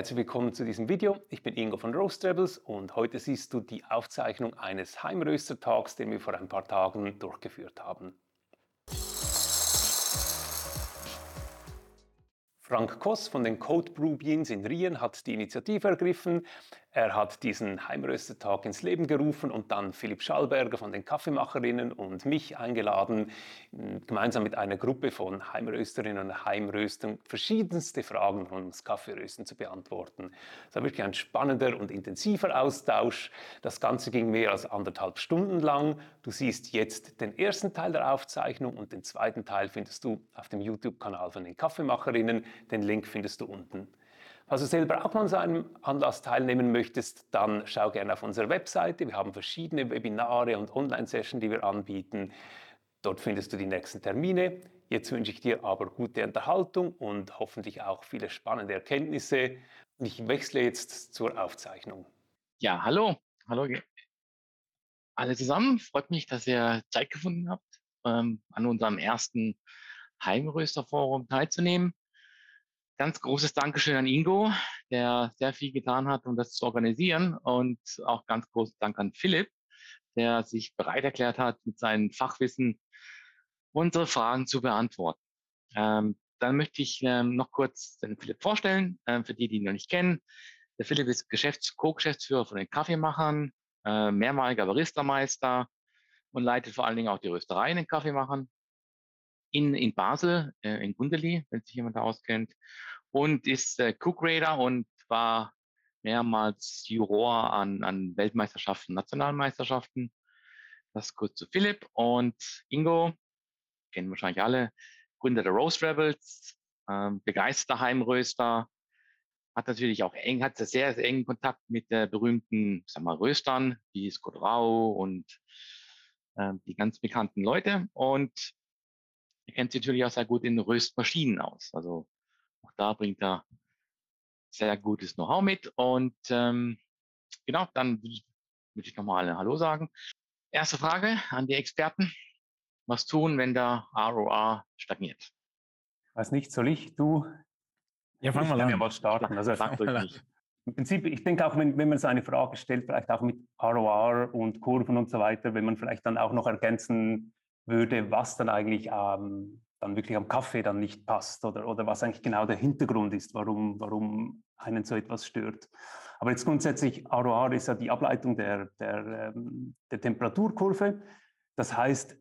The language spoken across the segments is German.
Herzlich willkommen zu diesem Video. Ich bin Ingo von Roast Rebels und heute siehst du die Aufzeichnung eines Heimröster-Talks, den wir vor ein paar Tagen durchgeführt haben. Frank Koss von den Code Brew Beans in Rien hat die Initiative ergriffen. Er hat diesen Heimröstertag ins Leben gerufen und dann Philipp Schallberger von den Kaffeemacherinnen und mich eingeladen, gemeinsam mit einer Gruppe von Heimrösterinnen und Heimröstern verschiedenste Fragen rund ums Kaffeerösten zu beantworten. Es war wirklich ein spannender und intensiver Austausch. Das Ganze ging mehr als anderthalb Stunden lang. Du siehst jetzt den ersten Teil der Aufzeichnung und den zweiten Teil findest du auf dem YouTube-Kanal von den Kaffeemacherinnen. Den Link findest du unten. Falls du selber auch an so einem Anlass teilnehmen möchtest, dann schau gerne auf unsere Webseite. Wir haben verschiedene Webinare und Online-Sessions, die wir anbieten. Dort findest du die nächsten Termine. Jetzt wünsche ich dir aber gute Unterhaltung und hoffentlich auch viele spannende Erkenntnisse. Ich wechsle jetzt zur Aufzeichnung. Ja, hallo. Hallo alle zusammen. Freut mich, dass ihr Zeit gefunden habt, ähm, an unserem ersten Heimrösterforum teilzunehmen. Ganz großes Dankeschön an Ingo, der sehr viel getan hat, um das zu organisieren. Und auch ganz großes Dank an Philipp, der sich bereit erklärt hat, mit seinem Fachwissen unsere Fragen zu beantworten. Ähm, dann möchte ich ähm, noch kurz den Philipp vorstellen, äh, für die, die ihn noch nicht kennen. Der Philipp ist Geschäfts Co-Geschäftsführer von den Kaffeemachern, äh, mehrmaliger Baristameister und leitet vor allen Dingen auch die Röstereien in Kaffeemachern in, in Basel, äh, in Gundeli, wenn sich jemand da auskennt, und ist äh, Cook Raider und war mehrmals Juror an, an Weltmeisterschaften, Nationalmeisterschaften. Das kurz zu Philipp und Ingo, kennen wahrscheinlich alle, Gründer der Rose Rebels, ähm, begeisterter Heimröster, hat natürlich auch eng, hat sehr, sehr engen Kontakt mit der berühmten, sag mal, Röstern, wie Scott Rau und äh, die ganz bekannten Leute. Und er kennt sich natürlich auch sehr gut in Röstmaschinen aus. Also auch da bringt er sehr gutes Know-how mit. Und ähm, genau, dann würde ich nochmal Hallo sagen. Erste Frage an die Experten. Was tun, wenn der ROR stagniert? Weiß nicht, soll ich, du? Ja, fangen wir an. Ja mal starten. Also, Im Prinzip, ich denke auch, wenn, wenn man so eine Frage stellt, vielleicht auch mit ROR und Kurven und so weiter, wenn man vielleicht dann auch noch ergänzen würde, was dann eigentlich ähm, dann wirklich am Kaffee dann nicht passt oder, oder was eigentlich genau der Hintergrund ist, warum, warum einen so etwas stört. Aber jetzt grundsätzlich, ROR ist ja die Ableitung der, der, ähm, der Temperaturkurve. Das heißt,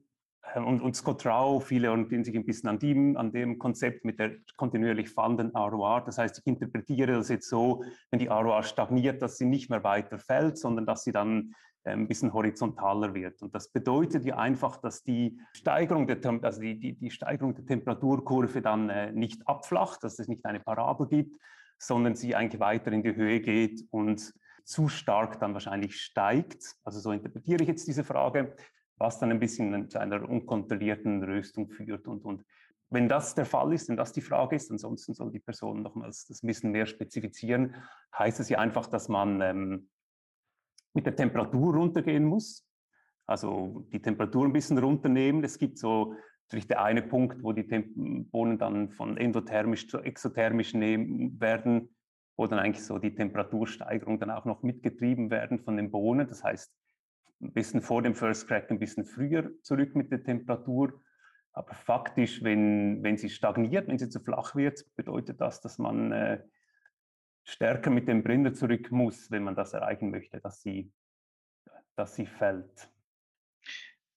ähm, und, und Scott Rau, viele orientieren sich ein bisschen an dem, an dem Konzept mit der kontinuierlich fallenden ROR. Das heißt, ich interpretiere das jetzt so, wenn die ROR stagniert, dass sie nicht mehr weiter fällt, sondern dass sie dann ein bisschen horizontaler wird. Und das bedeutet ja einfach, dass die Steigerung der, also die, die, die Steigerung der Temperaturkurve dann äh, nicht abflacht, dass es nicht eine Parabel gibt, sondern sie eigentlich weiter in die Höhe geht und zu stark dann wahrscheinlich steigt. Also so interpretiere ich jetzt diese Frage, was dann ein bisschen zu einer unkontrollierten Röstung führt. Und, und wenn das der Fall ist, wenn das die Frage ist, ansonsten soll die Person nochmals das ein bisschen mehr spezifizieren, heißt es ja einfach, dass man ähm, mit der Temperatur runtergehen muss. Also die Temperatur ein bisschen runternehmen. Es gibt so natürlich der eine Punkt, wo die Temp Bohnen dann von endothermisch zu exothermisch nehmen werden, wo dann eigentlich so die Temperatursteigerung dann auch noch mitgetrieben werden von den Bohnen. Das heißt, ein bisschen vor dem First Crack, ein bisschen früher zurück mit der Temperatur. Aber faktisch, wenn, wenn sie stagniert, wenn sie zu flach wird, bedeutet das, dass man äh, stärker mit dem Brinder zurück muss, wenn man das erreichen möchte, dass sie, dass sie fällt.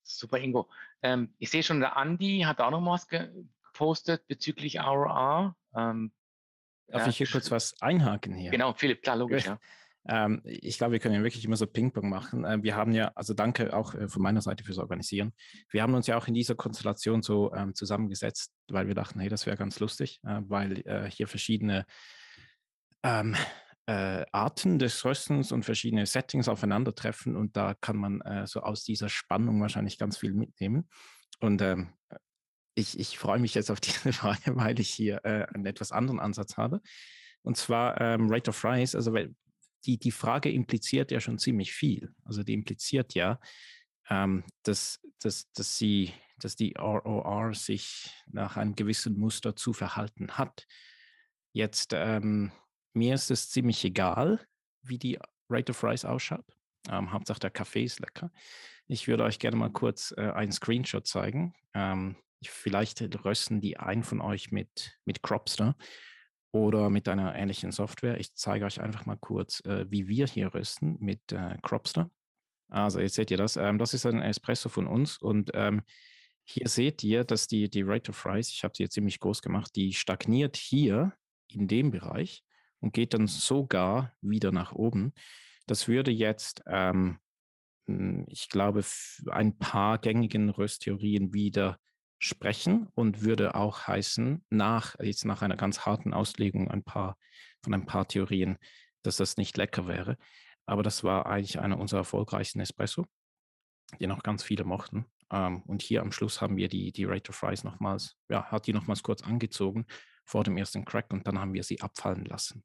Super, Ingo. Ähm, ich sehe schon, der Andi hat auch noch was gepostet bezüglich RR. Ähm, Darf ja, ich hier kurz was einhaken hier? Genau, Philipp, klar, logisch, ja. Ähm, ich glaube, wir können ja wirklich immer so Ping-Pong machen. Ähm, wir haben ja, also danke auch äh, von meiner Seite fürs Organisieren. Wir haben uns ja auch in dieser Konstellation so ähm, zusammengesetzt, weil wir dachten, hey, das wäre ganz lustig, äh, weil äh, hier verschiedene ähm, äh, Arten des Röstens und verschiedene Settings aufeinandertreffen und da kann man äh, so aus dieser Spannung wahrscheinlich ganz viel mitnehmen. Und ähm, ich, ich freue mich jetzt auf diese Frage, weil ich hier äh, einen etwas anderen Ansatz habe. Und zwar ähm, Rate of Rise, also die, die Frage impliziert ja schon ziemlich viel. Also die impliziert ja, ähm, dass, dass, dass, sie, dass die ROR sich nach einem gewissen Muster zu verhalten hat. Jetzt ähm, mir ist es ziemlich egal, wie die Rate of Rise ausschaut. Ähm, Hauptsache der Kaffee ist lecker. Ich würde euch gerne mal kurz äh, einen Screenshot zeigen. Ähm, vielleicht rösten die einen von euch mit, mit Cropster oder mit einer ähnlichen Software. Ich zeige euch einfach mal kurz, äh, wie wir hier rösten mit äh, Cropster. Also jetzt seht ihr das. Ähm, das ist ein Espresso von uns und ähm, hier seht ihr, dass die, die Rate of Rise, ich habe sie jetzt ziemlich groß gemacht, die stagniert hier in dem Bereich und geht dann sogar wieder nach oben. Das würde jetzt, ähm, hm, ich glaube, ein paar gängigen Rösttheorien widersprechen und würde auch heißen, nach, jetzt nach einer ganz harten Auslegung ein paar, von ein paar Theorien, dass das nicht lecker wäre. Aber das war eigentlich einer unserer erfolgreichsten Espresso, die noch ganz viele mochten. Ähm, und hier am Schluss haben wir die, die Rate of Rise nochmals, ja, hat die nochmals kurz angezogen vor dem ersten Crack und dann haben wir sie abfallen lassen.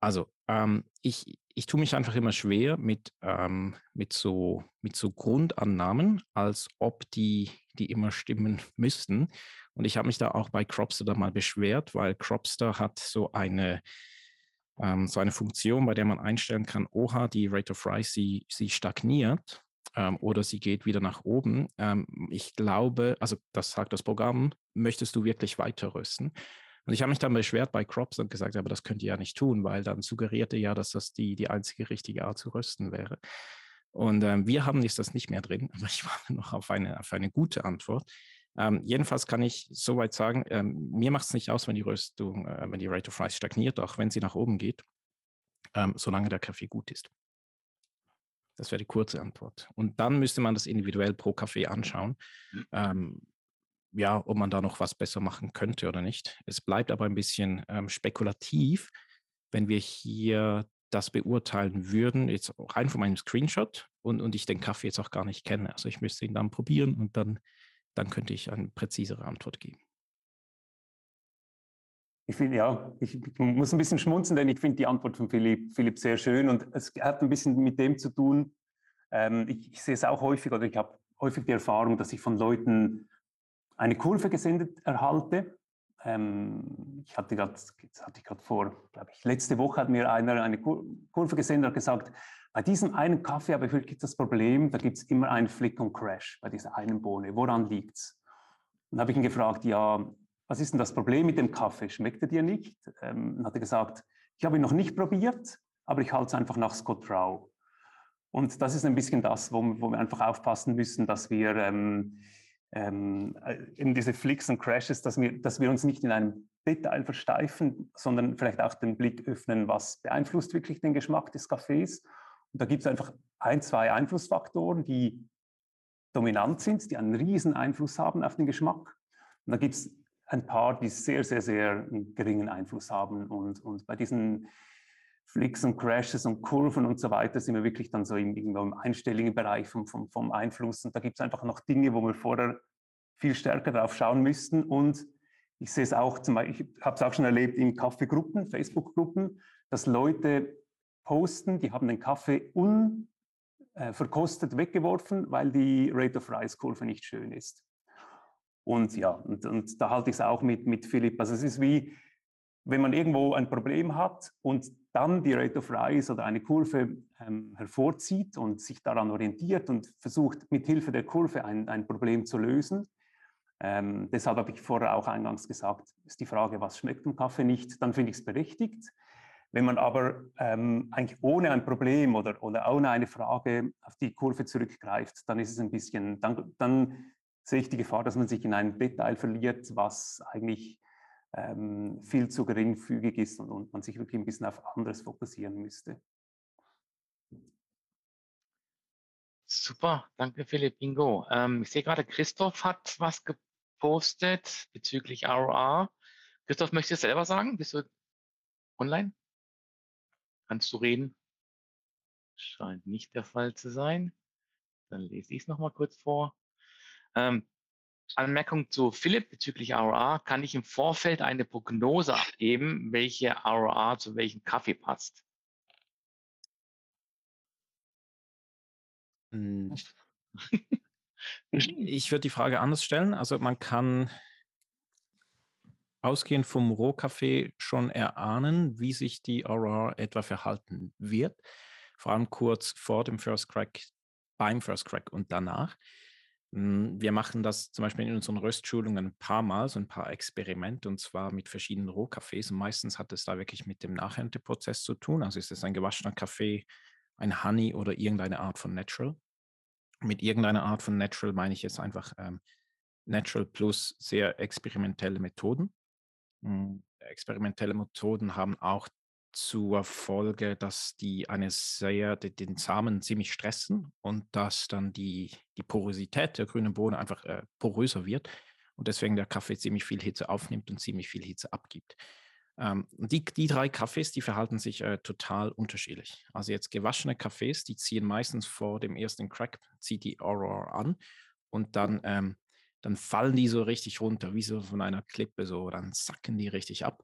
Also, ähm, ich, ich tue mich einfach immer schwer mit, ähm, mit, so, mit so Grundannahmen, als ob die, die immer stimmen müssten. Und ich habe mich da auch bei Cropster da mal beschwert, weil Cropster hat so eine, ähm, so eine Funktion, bei der man einstellen kann, oha, die Rate of Rise, sie, sie stagniert ähm, oder sie geht wieder nach oben. Ähm, ich glaube, also das sagt das Programm, möchtest du wirklich weiter rösten? Und ich habe mich dann beschwert bei Crops und gesagt, aber das könnt ihr ja nicht tun, weil dann suggerierte ja, dass das die, die einzige richtige Art zu rösten wäre. Und ähm, wir haben jetzt das nicht mehr drin, aber ich warte noch auf eine, auf eine gute Antwort. Ähm, jedenfalls kann ich soweit sagen, ähm, mir macht es nicht aus, wenn die Röstung, äh, wenn die Rate of Rise stagniert, auch wenn sie nach oben geht, ähm, solange der Kaffee gut ist. Das wäre die kurze Antwort. Und dann müsste man das individuell pro Kaffee anschauen. Mhm. Ähm, ja, ob man da noch was besser machen könnte oder nicht. Es bleibt aber ein bisschen ähm, spekulativ, wenn wir hier das beurteilen würden, jetzt rein von meinem Screenshot und, und ich den Kaffee jetzt auch gar nicht kenne. Also ich müsste ihn dann probieren und dann, dann könnte ich eine präzisere Antwort geben. Ich finde, ja, ich, muss ein bisschen schmunzeln, denn ich finde die Antwort von Philipp, Philipp sehr schön und es hat ein bisschen mit dem zu tun. Ähm, ich, ich, sehe es auch häufig oder ich habe häufig die Erfahrung, dass ich von Leuten eine Kurve gesendet erhalte. Ähm, ich hatte gerade, hatte ich gerade vor, glaube ich, letzte Woche hat mir einer eine Kurve gesendet und gesagt, bei diesem einen Kaffee habe ich wirklich das Problem, da gibt es immer einen Flick und Crash bei dieser einen Bohne. Woran liegt es? Und habe ich ihn gefragt, ja, was ist denn das Problem mit dem Kaffee? Schmeckt er dir nicht? Ähm, dann hat er gesagt, ich habe ihn noch nicht probiert, aber ich halte es einfach nach Scott Rau. Und das ist ein bisschen das, wo, wo wir einfach aufpassen müssen, dass wir ähm, ähm, eben diese Flicks und Crashes, dass wir, dass wir uns nicht in einem Detail versteifen, sondern vielleicht auch den Blick öffnen, was beeinflusst wirklich den Geschmack des Kaffees. Und da gibt es einfach ein, zwei Einflussfaktoren, die dominant sind, die einen riesen Einfluss haben auf den Geschmack. Und da gibt es ein paar, die sehr, sehr, sehr geringen Einfluss haben. Und, und bei diesen Flicks und Crashes und Kurven und so weiter sind wir wirklich dann so im, im einstelligen Bereich vom, vom, vom Einfluss. Und da gibt es einfach noch Dinge, wo wir vorher viel stärker drauf schauen müssten. Und ich sehe es auch, zum Beispiel, ich habe es auch schon erlebt in Kaffeegruppen, Facebook-Gruppen, dass Leute posten, die haben den Kaffee unverkostet äh, weggeworfen, weil die Rate of Rise-Kurve nicht schön ist. Und ja, und, und da halte ich es auch mit, mit Philipp. Also es ist wie, wenn man irgendwo ein Problem hat und dann die Rate of Rise oder eine Kurve ähm, hervorzieht und sich daran orientiert und versucht, mit Hilfe der Kurve ein, ein Problem zu lösen. Ähm, deshalb habe ich vorher auch eingangs gesagt, ist die Frage, was schmeckt im Kaffee nicht, dann finde ich es berechtigt. Wenn man aber ähm, eigentlich ohne ein Problem oder, oder ohne eine Frage auf die Kurve zurückgreift, dann ist es ein bisschen, dann, dann sehe ich die Gefahr, dass man sich in ein Detail verliert, was eigentlich ähm, viel zu geringfügig ist und, und man sich wirklich ein bisschen auf anderes fokussieren müsste. Super, danke Philipp Bingo. Ähm, ich sehe gerade, Christoph hat was gepostet bezüglich ROR. Christoph, möchtest du selber sagen? Bist du online? Kannst du reden? Scheint nicht der Fall zu sein. Dann lese ich es nochmal kurz vor. Ähm, Anmerkung zu Philipp bezüglich ROR. Kann ich im Vorfeld eine Prognose abgeben, welche ROR zu welchem Kaffee passt? Hm. Ich würde die Frage anders stellen. Also man kann, ausgehend vom Rohkaffee schon erahnen, wie sich die Aurora etwa verhalten wird, vor allem kurz vor dem First Crack, beim First Crack und danach. Hm, wir machen das zum Beispiel in unseren Röstschulungen ein paar Mal, so ein paar Experimente, und zwar mit verschiedenen Rohkaffees. Und meistens hat es da wirklich mit dem Nachernteprozess zu tun. Also ist es ein gewaschener Kaffee, ein Honey oder irgendeine Art von Natural. Mit irgendeiner Art von Natural meine ich jetzt einfach ähm, Natural plus sehr experimentelle Methoden. Mhm. Experimentelle Methoden haben auch zur Folge, dass die eine sehr, den Samen ziemlich stressen und dass dann die, die Porosität der grünen Bohne einfach äh, poröser wird und deswegen der Kaffee ziemlich viel Hitze aufnimmt und ziemlich viel Hitze abgibt. Ähm, die, die drei Kaffees, die verhalten sich äh, total unterschiedlich. Also jetzt gewaschene Kaffees, die ziehen meistens vor dem ersten Crack, zieht die Aurora an und dann ähm, dann fallen die so richtig runter, wie so von einer Klippe so, dann sacken die richtig ab,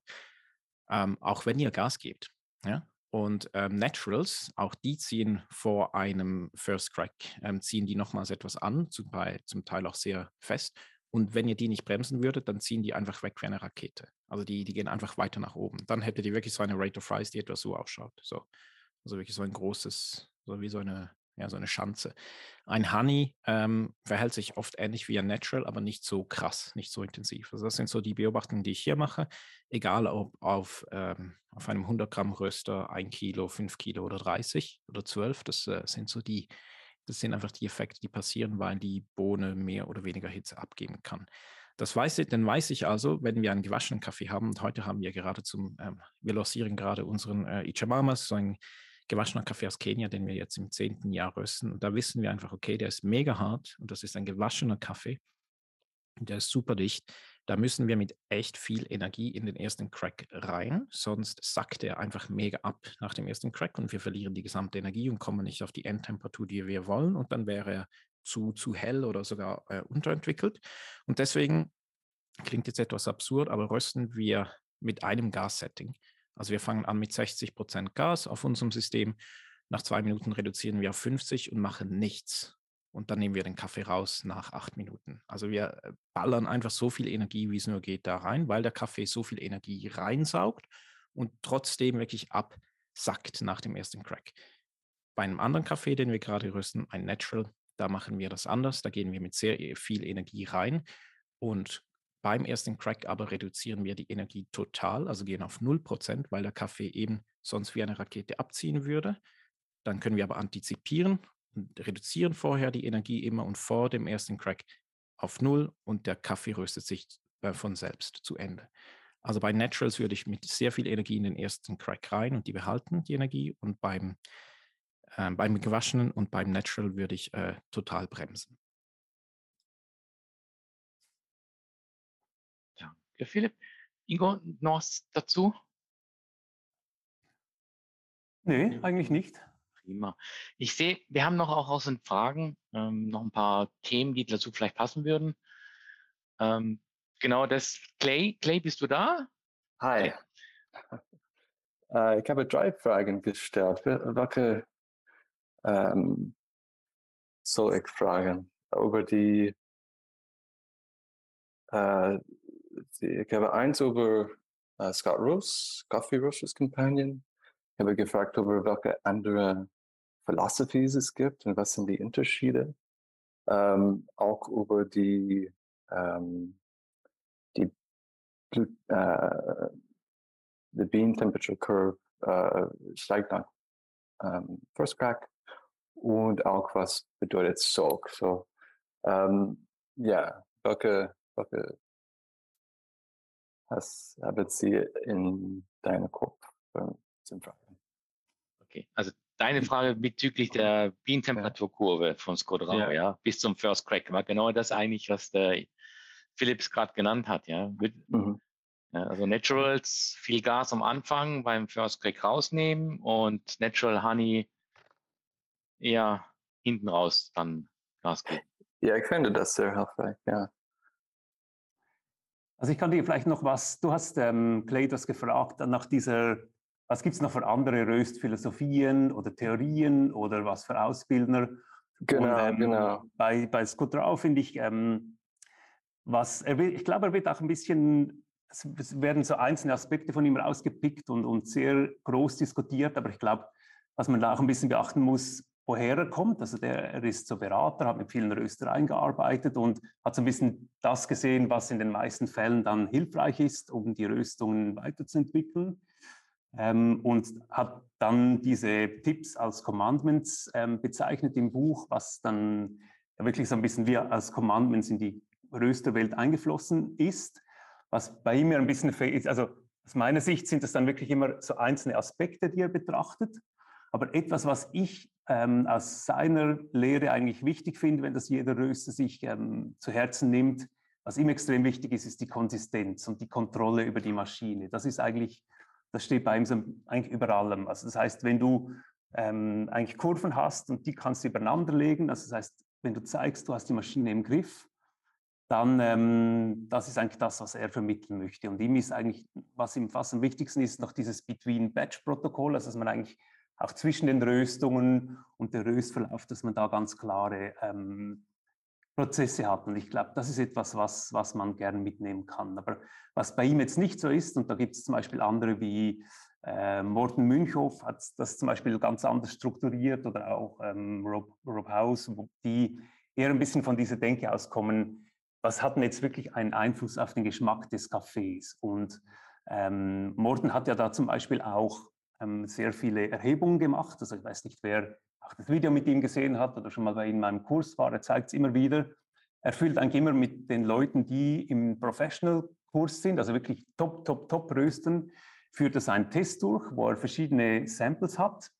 ähm, auch wenn ihr Gas gebt. Ja? Und ähm, Naturals, auch die ziehen vor einem First Crack, ähm, ziehen die nochmals etwas an, zum, bei, zum Teil auch sehr fest. Und wenn ihr die nicht bremsen würdet, dann ziehen die einfach weg wie eine Rakete. Also die, die gehen einfach weiter nach oben. Dann hättet ihr wirklich so eine Rate of Rise, die etwas so ausschaut. So. Also wirklich so ein großes, so wie so eine ja, so eine Schanze. Ein Honey ähm, verhält sich oft ähnlich wie ein Natural, aber nicht so krass, nicht so intensiv. Also das sind so die Beobachtungen, die ich hier mache, egal ob auf, ähm, auf einem 100 Gramm Röster 1 Kilo, 5 Kilo oder 30 oder 12, das äh, sind so die, das sind einfach die Effekte, die passieren, weil die Bohne mehr oder weniger Hitze abgeben kann. Das weiß ich, dann weiß ich also, wenn wir einen gewaschenen Kaffee haben, und heute haben wir gerade zum, ähm, wir lancieren gerade unseren äh, Ichamamas, so ein gewaschener Kaffee aus Kenia, den wir jetzt im zehnten Jahr rösten. Und da wissen wir einfach, okay, der ist mega hart und das ist ein gewaschener Kaffee. Der ist super dicht. Da müssen wir mit echt viel Energie in den ersten Crack rein, sonst sackt er einfach mega ab nach dem ersten Crack und wir verlieren die gesamte Energie und kommen nicht auf die Endtemperatur, die wir wollen. Und dann wäre er zu, zu hell oder sogar äh, unterentwickelt. Und deswegen klingt jetzt etwas absurd, aber rösten wir mit einem Gassetting. Also wir fangen an mit 60 Prozent Gas auf unserem System. Nach zwei Minuten reduzieren wir auf 50 und machen nichts. Und dann nehmen wir den Kaffee raus nach acht Minuten. Also wir äh, ballern einfach so viel Energie, wie es nur geht, da rein, weil der Kaffee so viel Energie reinsaugt und trotzdem wirklich absackt nach dem ersten Crack. Bei einem anderen Kaffee, den wir gerade rüsten, ein Natural, da machen wir das anders. Da gehen wir mit sehr äh, viel Energie rein und beim ersten Crack aber reduzieren wir die Energie total, also gehen auf 0%, weil der Kaffee eben sonst wie eine Rakete abziehen würde. Dann können wir aber antizipieren und reduzieren vorher die Energie immer und vor dem ersten Crack auf 0 und der Kaffee röstet sich äh, von selbst zu Ende. Also bei Naturals würde ich mit sehr viel Energie in den ersten Crack rein und die behalten die Energie und beim, äh, beim gewaschenen und beim Natural würde ich äh, total bremsen. Philipp, Ingo, noch was dazu? Nee, eigentlich nicht. Prima. Ich sehe, wir haben noch auch aus den Fragen ähm, noch ein paar Themen, die dazu vielleicht passen würden. Ähm, genau das. Clay, Clay, bist du da? Hi. Äh, ich habe drei Fragen gestellt. Welche ähm, soll ich fragen? Über die äh, ich habe eins über äh, Scott Ross, Coffee Roasters Companion. Ich habe gefragt, über welche andere Philosophies es gibt und was sind die Unterschiede. Ähm, auch über die, ähm, die äh, the Bean Temperature Curve äh, steigt nach ähm, First Crack und auch was bedeutet Soak. So, ähm, ja, welche, welche was haben Sie in deinem Kopf zum Fragen? Okay, also deine Frage bezüglich der Bienentemperaturkurve von Scott Rau, ja. ja. bis zum First Crack, war genau das eigentlich, was der Philips gerade genannt hat, ja. Mhm. ja. Also Naturals, viel Gas am Anfang beim First Crack rausnehmen und Natural Honey eher hinten raus dann Gas geben. Ja, ich finde das sehr hilfreich, ja. Also ich kann dir vielleicht noch was, du hast ähm, Clay das gefragt nach dieser, was gibt es noch für andere Röstphilosophien oder Theorien oder was für Ausbildner? Genau, Und, ähm, genau. Bei, bei Scott Rau finde ich, ähm, was, er will, ich glaube, er wird auch ein bisschen es werden so einzelne Aspekte von ihm rausgepickt und, und sehr groß diskutiert, aber ich glaube, was man da auch ein bisschen beachten muss, woher er kommt. Also der, er ist so Berater, hat mit vielen Röstereien gearbeitet und hat so ein bisschen das gesehen, was in den meisten Fällen dann hilfreich ist, um die Röstungen weiterzuentwickeln. Ähm, und hat dann diese Tipps als Commandments ähm, bezeichnet im Buch, was dann wirklich so ein bisschen wie als Commandments in die Rösterwelt eingeflossen ist. Was bei ihm ja ein bisschen ist, also aus meiner Sicht sind das dann wirklich immer so einzelne Aspekte, die er betrachtet. Aber etwas, was ich ähm, aus seiner Lehre eigentlich wichtig finde, wenn das jeder Röster sich ähm, zu Herzen nimmt, was ihm extrem wichtig ist, ist die Konsistenz und die Kontrolle über die Maschine. Das ist eigentlich, das steht bei ihm so eigentlich über allem. Also das heißt, wenn du ähm, eigentlich Kurven hast und die kannst du übereinander legen, also das heißt, wenn du zeigst, du hast die Maschine im Griff, dann ähm, das ist eigentlich das, was er vermitteln möchte. Und ihm ist eigentlich, was ihm fast am wichtigsten ist, noch dieses Between-Batch-Protokoll, also dass man eigentlich auch zwischen den Röstungen und der Röstverlauf, dass man da ganz klare ähm, Prozesse hat. Und ich glaube, das ist etwas, was, was man gern mitnehmen kann. Aber was bei ihm jetzt nicht so ist, und da gibt es zum Beispiel andere wie äh, Morten Münchhoff hat das zum Beispiel ganz anders strukturiert oder auch ähm, Rob, Rob House, die eher ein bisschen von dieser Denke auskommen, was hat denn jetzt wirklich einen Einfluss auf den Geschmack des Kaffees? Und ähm, Morten hat ja da zum Beispiel auch ähm, sehr viele Erhebungen gemacht. Also ich weiß nicht, wer auch das Video mit ihm gesehen hat oder schon mal bei ihm in meinem Kurs war. Er zeigt es immer wieder. Er fühlt eigentlich immer mit den Leuten, die im Professional-Kurs sind, also wirklich top, top, top rösten, führt er seinen Test durch, wo er verschiedene Samples hat.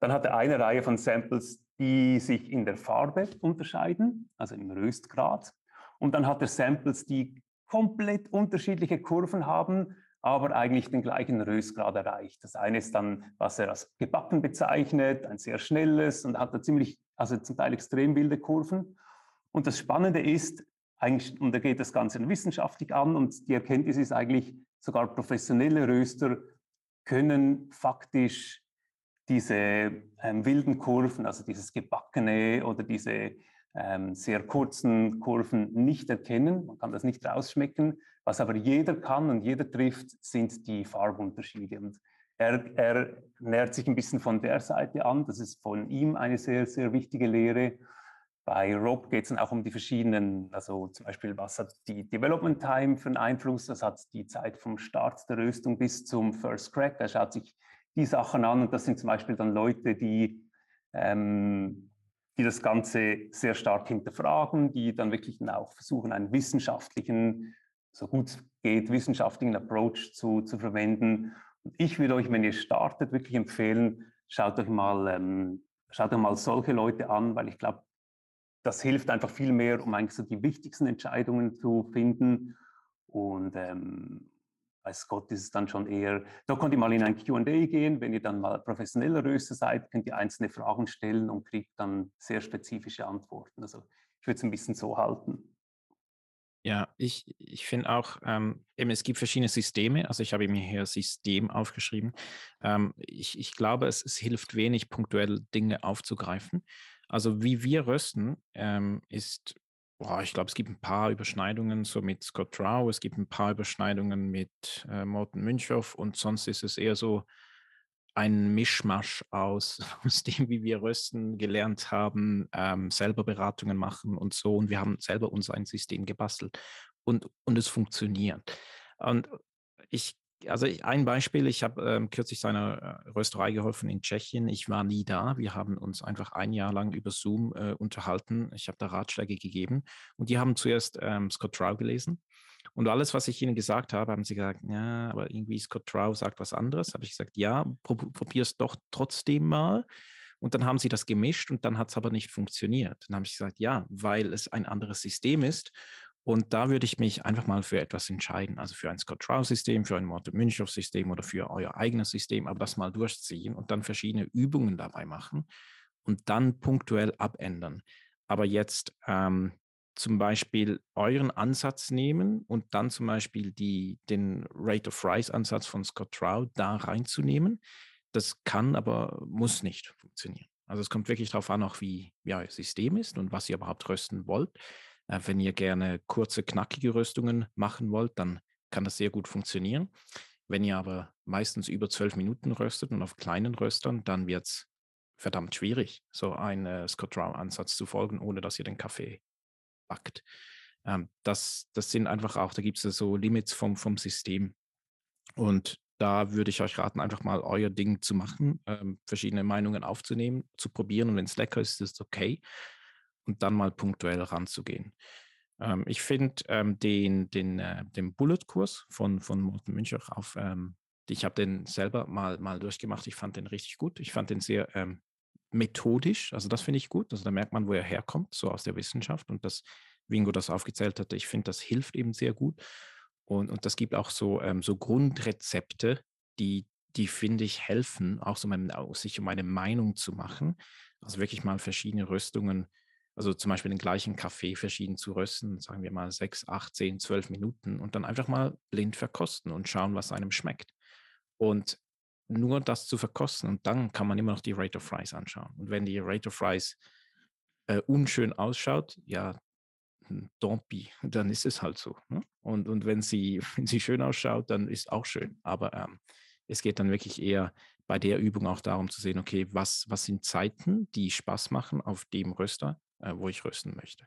Dann hat er eine Reihe von Samples, die sich in der Farbe unterscheiden, also im Röstgrad. Und dann hat er Samples, die komplett unterschiedliche Kurven haben, aber eigentlich den gleichen Röstgrad erreicht. Das eine ist dann, was er als gebacken bezeichnet, ein sehr schnelles und hat da ziemlich, also zum Teil extrem wilde Kurven. Und das Spannende ist, eigentlich, und da geht das Ganze wissenschaftlich an und die Erkenntnis ist eigentlich, sogar professionelle Röster können faktisch diese ähm, wilden Kurven, also dieses gebackene oder diese ähm, sehr kurzen Kurven nicht erkennen. Man kann das nicht rausschmecken. Was aber jeder kann und jeder trifft, sind die Farbunterschiede. Und er, er nähert sich ein bisschen von der Seite an. Das ist von ihm eine sehr, sehr wichtige Lehre. Bei Rob geht es dann auch um die verschiedenen, also zum Beispiel, was hat die Development Time für einen Einfluss? Das hat die Zeit vom Start der Röstung bis zum First Crack. Er schaut sich die Sachen an und das sind zum Beispiel dann Leute, die ähm, die das Ganze sehr stark hinterfragen, die dann wirklich auch versuchen, einen wissenschaftlichen, so gut es geht, wissenschaftlichen Approach zu, zu verwenden. Und ich würde euch, wenn ihr startet, wirklich empfehlen, schaut euch mal, ähm, schaut euch mal solche Leute an, weil ich glaube, das hilft einfach viel mehr, um eigentlich so die wichtigsten Entscheidungen zu finden. Und ähm, weiß Gott, ist es dann schon eher, da könnt ihr mal in ein QA gehen, wenn ihr dann mal professioneller Röster seid, könnt ihr einzelne Fragen stellen und kriegt dann sehr spezifische Antworten. Also ich würde es ein bisschen so halten. Ja, ich, ich finde auch, ähm, eben, es gibt verschiedene Systeme. Also ich habe mir hier System aufgeschrieben. Ähm, ich, ich glaube, es, es hilft wenig, punktuell Dinge aufzugreifen. Also wie wir rösten, ähm, ist Boah, ich glaube, es gibt ein paar Überschneidungen so mit Scott Trow, es gibt ein paar Überschneidungen mit äh, Morten Münchow und sonst ist es eher so ein Mischmasch aus, aus dem, wie wir rösten gelernt haben, ähm, selber Beratungen machen und so. Und wir haben selber uns ein System gebastelt und, und es funktioniert. Und ich also ein Beispiel, ich habe ähm, kürzlich seiner äh, Rösterei geholfen in Tschechien. Ich war nie da. Wir haben uns einfach ein Jahr lang über Zoom äh, unterhalten. Ich habe da Ratschläge gegeben und die haben zuerst ähm, Scott Trow gelesen. Und alles, was ich ihnen gesagt habe, haben sie gesagt, ja, aber irgendwie Scott Trow sagt was anderes. Habe ich gesagt, ja, probier es doch trotzdem mal. Und dann haben sie das gemischt und dann hat es aber nicht funktioniert. Dann habe ich gesagt, ja, weil es ein anderes System ist und da würde ich mich einfach mal für etwas entscheiden, also für ein Scott-Trow-System, für ein Morte-Münchow-System oder für euer eigenes System, aber das mal durchziehen und dann verschiedene Übungen dabei machen und dann punktuell abändern. Aber jetzt ähm, zum Beispiel euren Ansatz nehmen und dann zum Beispiel die, den Rate of Rise-Ansatz von Scott Trow da reinzunehmen, das kann, aber muss nicht funktionieren. Also es kommt wirklich darauf an, auch wie, wie euer System ist und was ihr überhaupt rösten wollt. Äh, wenn ihr gerne kurze, knackige Röstungen machen wollt, dann kann das sehr gut funktionieren. Wenn ihr aber meistens über zwölf Minuten röstet und auf kleinen Röstern, dann wird es verdammt schwierig, so einen äh, Scott Row-Ansatz zu folgen, ohne dass ihr den Kaffee backt. Ähm, das, das sind einfach auch, da gibt es so Limits vom, vom System. Und da würde ich euch raten, einfach mal euer Ding zu machen, ähm, verschiedene Meinungen aufzunehmen, zu probieren und wenn es lecker ist, ist es okay. Und dann mal punktuell ranzugehen. Ähm, ich finde ähm, den, den, äh, den Bullet-Kurs von, von Morten Müncher auf, ähm, ich habe den selber mal, mal durchgemacht. Ich fand den richtig gut. Ich fand den sehr ähm, methodisch. Also das finde ich gut. Also da merkt man, wo er herkommt, so aus der Wissenschaft. Und das, Wingo das aufgezählt hatte, ich finde, das hilft eben sehr gut. Und, und das gibt auch so, ähm, so Grundrezepte, die, die finde ich helfen, auch so mein, sich um eine Meinung zu machen. Also wirklich mal verschiedene Röstungen also zum Beispiel den gleichen Kaffee verschieden zu rösten, sagen wir mal sechs, acht, zehn, zwölf Minuten und dann einfach mal blind verkosten und schauen, was einem schmeckt. Und nur das zu verkosten und dann kann man immer noch die Rate of Fries anschauen. Und wenn die Rate of Fries äh, unschön ausschaut, ja, hm, don't be, dann ist es halt so. Ne? Und, und wenn, sie, wenn sie schön ausschaut, dann ist auch schön. Aber ähm, es geht dann wirklich eher bei der Übung auch darum zu sehen, okay, was, was sind Zeiten, die Spaß machen auf dem Röster äh, wo ich rösten möchte.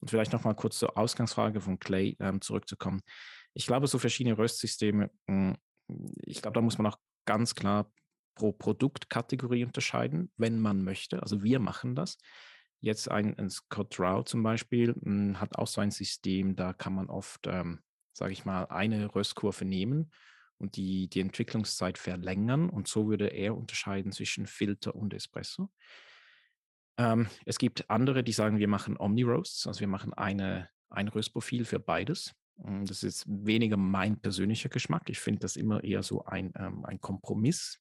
Und vielleicht noch mal kurz zur Ausgangsfrage von Clay ähm, zurückzukommen. Ich glaube, so verschiedene Röstsysteme, mh, hm, ich glaube, da muss man auch ganz klar pro Produktkategorie unterscheiden, wenn man möchte. Also wir machen das. Jetzt ein, ein Scott Rao zum Beispiel mh, hm, hat auch so ein System, da kann man oft, ähm, sage ich mal, eine Röstkurve nehmen und die, die Entwicklungszeit verlängern. Und so würde er unterscheiden zwischen Filter und Espresso. Ähm, es gibt andere, die sagen, wir machen Omni-Roasts, also wir machen eine, ein Röstprofil für beides. Hm, das ist weniger mein persönlicher Geschmack. Ich finde das immer eher so ein, ähm, ein Kompromiss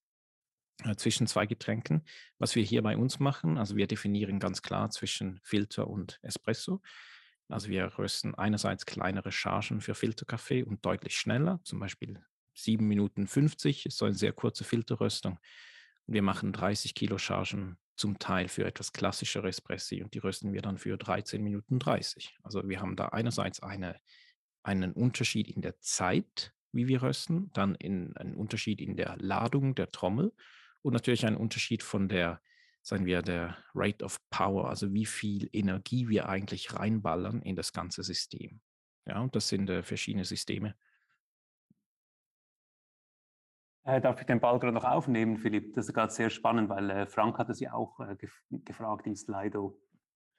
äh, zwischen zwei Getränken. Was wir hier bei uns machen, also wir definieren ganz klar zwischen Filter und Espresso. Also wir rösten einerseits kleinere Chargen für Filterkaffee und deutlich schneller, zum Beispiel 7 Minuten 50 ist so eine sehr kurze Filterröstung. Wir machen 30 Kilo Chargen zum Teil für etwas klassischere Espressi und die rösten wir dann für 13 Minuten 30. Also wir haben da einerseits eine, einen Unterschied in der Zeit, wie wir rösten, dann in, einen Unterschied in der Ladung der Trommel und natürlich einen Unterschied von der, sagen wir, der Rate of Power, also wie viel Energie wir eigentlich reinballern in das ganze System. Ja, und das sind äh, verschiedene Systeme. Äh, darf ich den Ball gerade noch aufnehmen, Philipp? Das ist gerade sehr spannend, weil äh, Frank hat es ja auch äh, gef gefragt in Slido.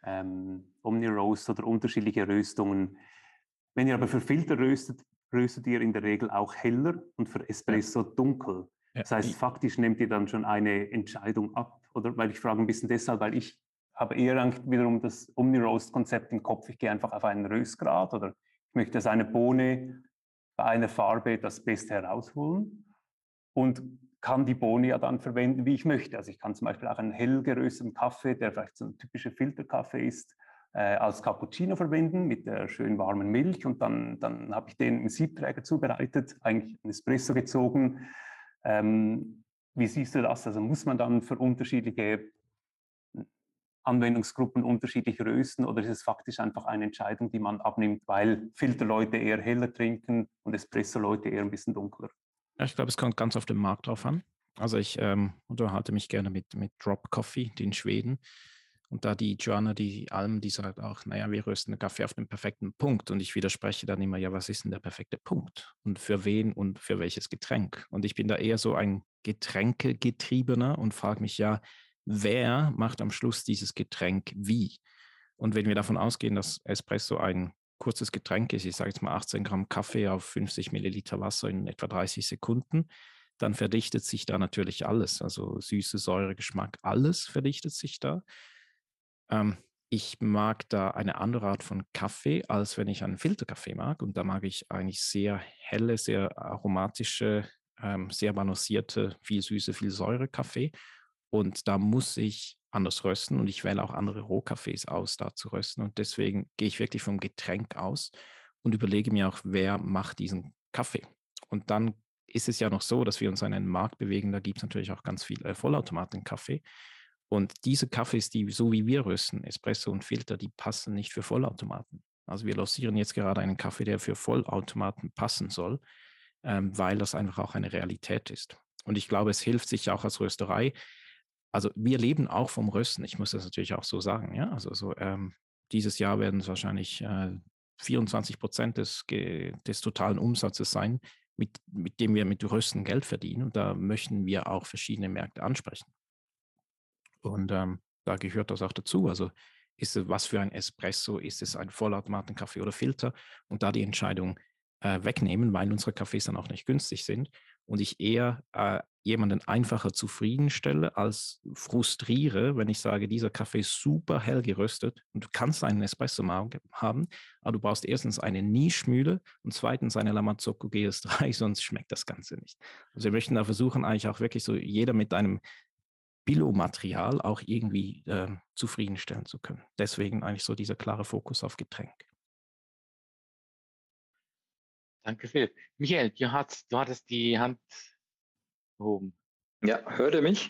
Ähm, Omni-Roast oder unterschiedliche Röstungen. Wenn ihr aber für Filter röstet, röstet ihr in der Regel auch heller und für Espresso dunkel. Ja. Das heißt, faktisch nehmt ihr dann schon eine Entscheidung ab. Oder weil ich frage ein bisschen deshalb, weil ich habe eher wiederum das Omni-Roast-Konzept im Kopf. Ich gehe einfach auf einen Röstgrad oder ich möchte, dass eine Bohne bei einer Farbe das Beste herausholen und kann die Bohne ja dann verwenden, wie ich möchte. Also ich kann zum Beispiel auch einen hell gerösteten Kaffee, der vielleicht so ein typischer Filterkaffee ist, äh, als Cappuccino verwenden mit der schön warmen Milch und dann, dann habe ich den im Siebträger zubereitet, eigentlich ein Espresso gezogen. Ähm, wie siehst du das? Also muss man dann für unterschiedliche Anwendungsgruppen unterschiedlich rösten oder ist es faktisch einfach eine Entscheidung, die man abnimmt, weil Filterleute eher heller trinken und Espresso-Leute eher ein bisschen dunkler? Ich glaube, es kommt ganz auf den Markt drauf an. Also ich ähm, unterhalte mich gerne mit, mit Drop Coffee, den Schweden. Und da die Joanna, die Alm, die sagt auch, naja, wir rösten Kaffee auf den perfekten Punkt. Und ich widerspreche dann immer, ja, was ist denn der perfekte Punkt? Und für wen und für welches Getränk? Und ich bin da eher so ein Getränkegetriebener und frage mich ja, wer macht am Schluss dieses Getränk wie? Und wenn wir davon ausgehen, dass Espresso ein kurzes Getränk ist, ich sage jetzt mal 18 Gramm Kaffee auf 50 Milliliter Wasser in etwa 30 Sekunden, dann verdichtet sich da natürlich alles. Also Süße, Säure, Geschmack, alles verdichtet sich da. Ähm, ich mag da eine andere Art von Kaffee, als wenn ich einen Filterkaffee mag. Und da mag ich eigentlich sehr helle, sehr aromatische, ähm, sehr balancierte, viel Süße, viel Säure Kaffee. Und da muss ich anders rösten und ich wähle auch andere Rohkaffees aus, da zu rösten. Und deswegen gehe ich wirklich vom Getränk aus und überlege mir auch, wer macht diesen Kaffee. Und dann ist es ja noch so, dass wir uns in einen Markt bewegen, da gibt es natürlich auch ganz viel äh, Vollautomaten-Kaffee. Und diese Kaffees, die so wie wir rösten, Espresso und Filter, die passen nicht für Vollautomaten. Also wir lancieren jetzt gerade einen Kaffee, der für Vollautomaten passen soll, ähm, weil das einfach auch eine Realität ist. Und ich glaube, es hilft sich auch als Rösterei. Also wir leben auch vom Rösten. Ich muss das natürlich auch so sagen. Ja, also so ähm, dieses Jahr werden es wahrscheinlich äh, 24 Prozent des, des totalen Umsatzes sein, mit, mit dem wir mit Rösten Geld verdienen. Und da möchten wir auch verschiedene Märkte ansprechen. Und ähm, da gehört das auch dazu. Also ist es was für ein Espresso, ist es ein Vollautomatenkaffee oder Filter? Und da die Entscheidung äh, wegnehmen, weil unsere Kaffees dann auch nicht günstig sind und ich eher äh, jemanden einfacher zufriedenstelle als frustriere, wenn ich sage, dieser Kaffee ist super hell geröstet und du kannst einen Espresso haben, aber du brauchst erstens eine Nischmühle und zweitens eine Lamazocco GS3, sonst schmeckt das Ganze nicht. Also wir möchten da versuchen, eigentlich auch wirklich so jeder mit einem Billo-Material auch irgendwie äh, zufriedenstellen zu können. Deswegen eigentlich so dieser klare Fokus auf Getränk. Danke, Philipp. Michael, du, hast, du hattest die Hand gehoben. Ja, hört ihr mich?